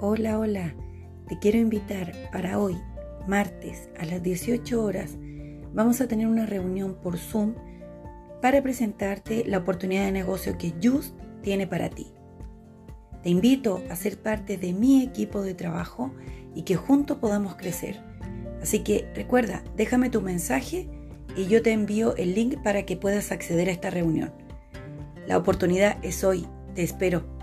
Hola, hola. Te quiero invitar para hoy, martes, a las 18 horas. Vamos a tener una reunión por Zoom para presentarte la oportunidad de negocio que Just tiene para ti. Te invito a ser parte de mi equipo de trabajo y que juntos podamos crecer. Así que recuerda, déjame tu mensaje y yo te envío el link para que puedas acceder a esta reunión. La oportunidad es hoy. Te espero.